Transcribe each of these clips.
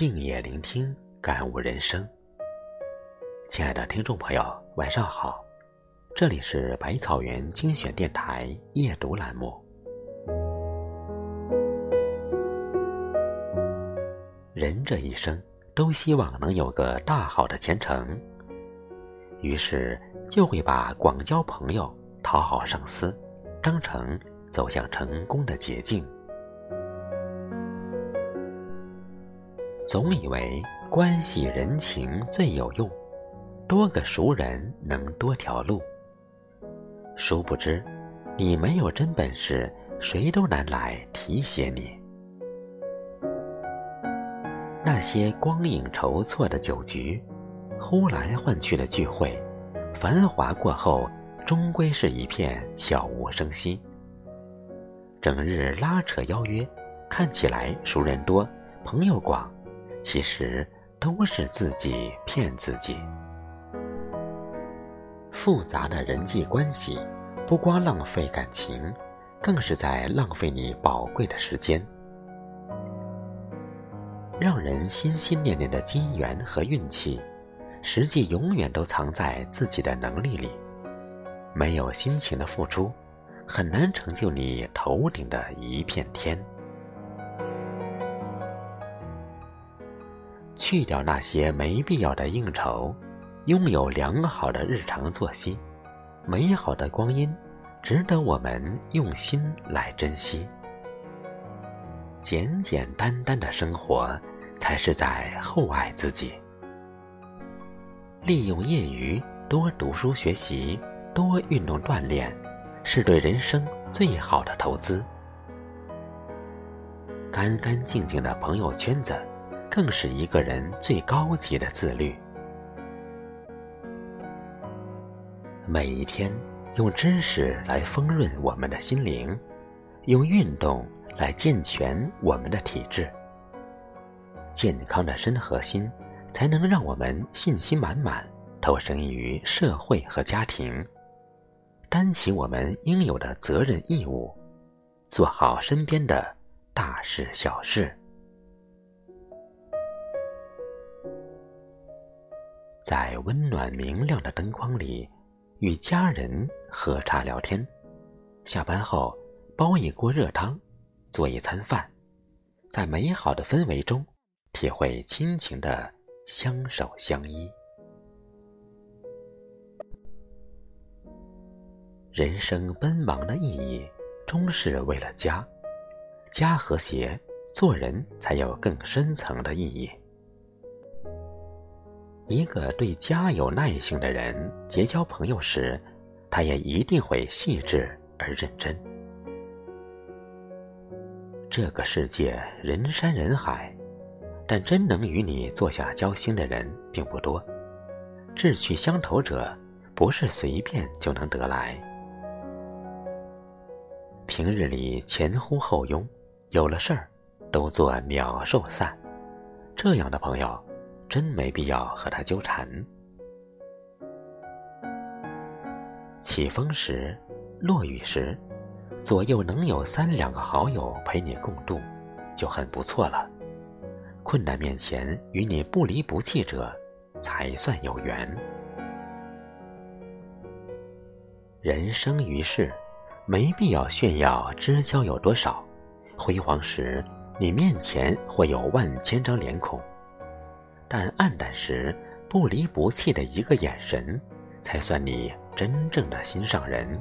静夜聆听，感悟人生。亲爱的听众朋友，晚上好，这里是百草园精选电台夜读栏目。人这一生都希望能有个大好的前程，于是就会把广交朋友、讨好上司当成走向成功的捷径。总以为关系人情最有用，多个熟人能多条路。殊不知，你没有真本事，谁都难来提携你。那些光影筹措的酒局，呼来唤去的聚会，繁华过后，终归是一片悄无声息。整日拉扯邀约，看起来熟人多，朋友广。其实都是自己骗自己。复杂的人际关系，不光浪费感情，更是在浪费你宝贵的时间。让人心心念念的金缘和运气，实际永远都藏在自己的能力里。没有辛勤的付出，很难成就你头顶的一片天。去掉那些没必要的应酬，拥有良好的日常作息，美好的光阴，值得我们用心来珍惜。简简单单的生活，才是在厚爱自己。利用业余多读书学习，多运动锻炼，是对人生最好的投资。干干净净的朋友圈子。更是一个人最高级的自律。每一天，用知识来丰润我们的心灵，用运动来健全我们的体质。健康的身和心，才能让我们信心满满，投身于社会和家庭，担起我们应有的责任义务，做好身边的大事小事。在温暖明亮的灯光里，与家人喝茶聊天；下班后煲一锅热汤，做一餐饭，在美好的氛围中，体会亲情的相守相依。人生奔忙的意义，终是为了家。家和谐，做人才有更深层的意义。一个对家有耐性的人，结交朋友时，他也一定会细致而认真。这个世界人山人海，但真能与你坐下交心的人并不多。志趣相投者，不是随便就能得来。平日里前呼后拥，有了事儿都做鸟兽散，这样的朋友。真没必要和他纠缠。起风时，落雨时，左右能有三两个好友陪你共度，就很不错了。困难面前与你不离不弃者，才算有缘。人生于世，没必要炫耀知交有多少，辉煌时，你面前会有万千张脸孔。但暗淡时，不离不弃的一个眼神，才算你真正的心上人。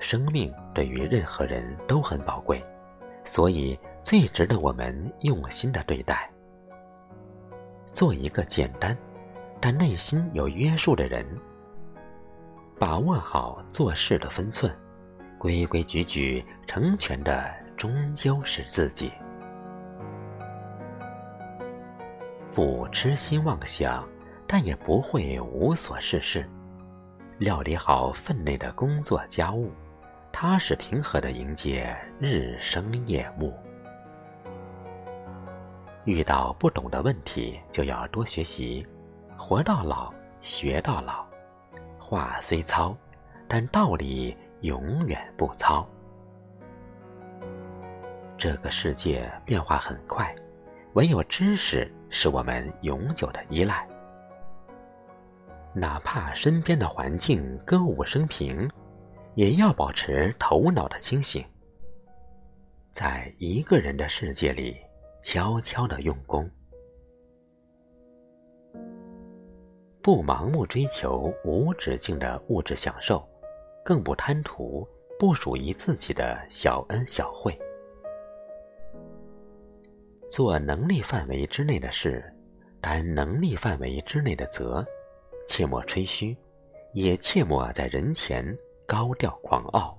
生命对于任何人都很宝贵，所以最值得我们用心的对待。做一个简单，但内心有约束的人。把握好做事的分寸，规规矩矩，成全的终究是自己。不痴心妄想，但也不会无所事事。料理好分内的工作家务，踏实平和的迎接日升夜暮。遇到不懂的问题，就要多学习。活到老，学到老。话虽糙，但道理永远不糙。这个世界变化很快。唯有知识是我们永久的依赖。哪怕身边的环境歌舞升平，也要保持头脑的清醒，在一个人的世界里悄悄的用功，不盲目追求无止境的物质享受，更不贪图不属于自己的小恩小惠，做能力范围之内的事，担能力范围之内的责。切莫吹嘘，也切莫在人前高调狂傲。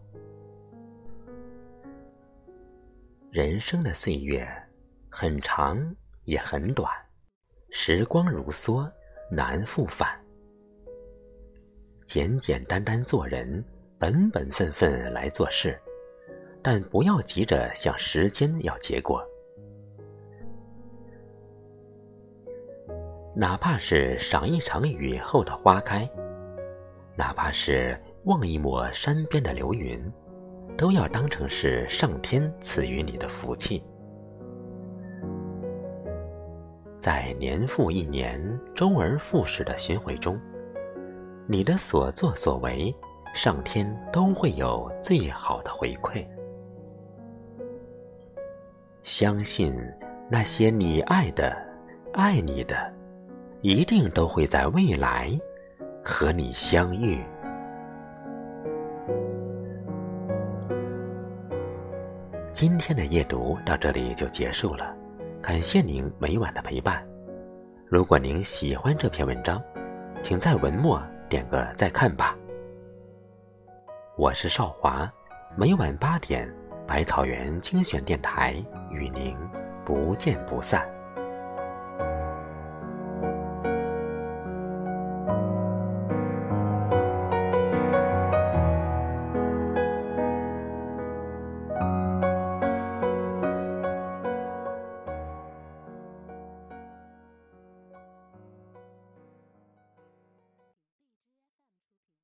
人生的岁月很长也很短，时光如梭，难复返。简简单单做人，本本分分来做事，但不要急着向时间要结果。哪怕是赏一场雨后的花开，哪怕是望一抹山边的流云，都要当成是上天赐予你的福气。在年复一年、周而复始的巡回中，你的所作所为，上天都会有最好的回馈。相信那些你爱的、爱你的。一定都会在未来和你相遇。今天的夜读到这里就结束了，感谢您每晚的陪伴。如果您喜欢这篇文章，请在文末点个再看吧。我是少华，每晚八点，百草园精选电台与您不见不散。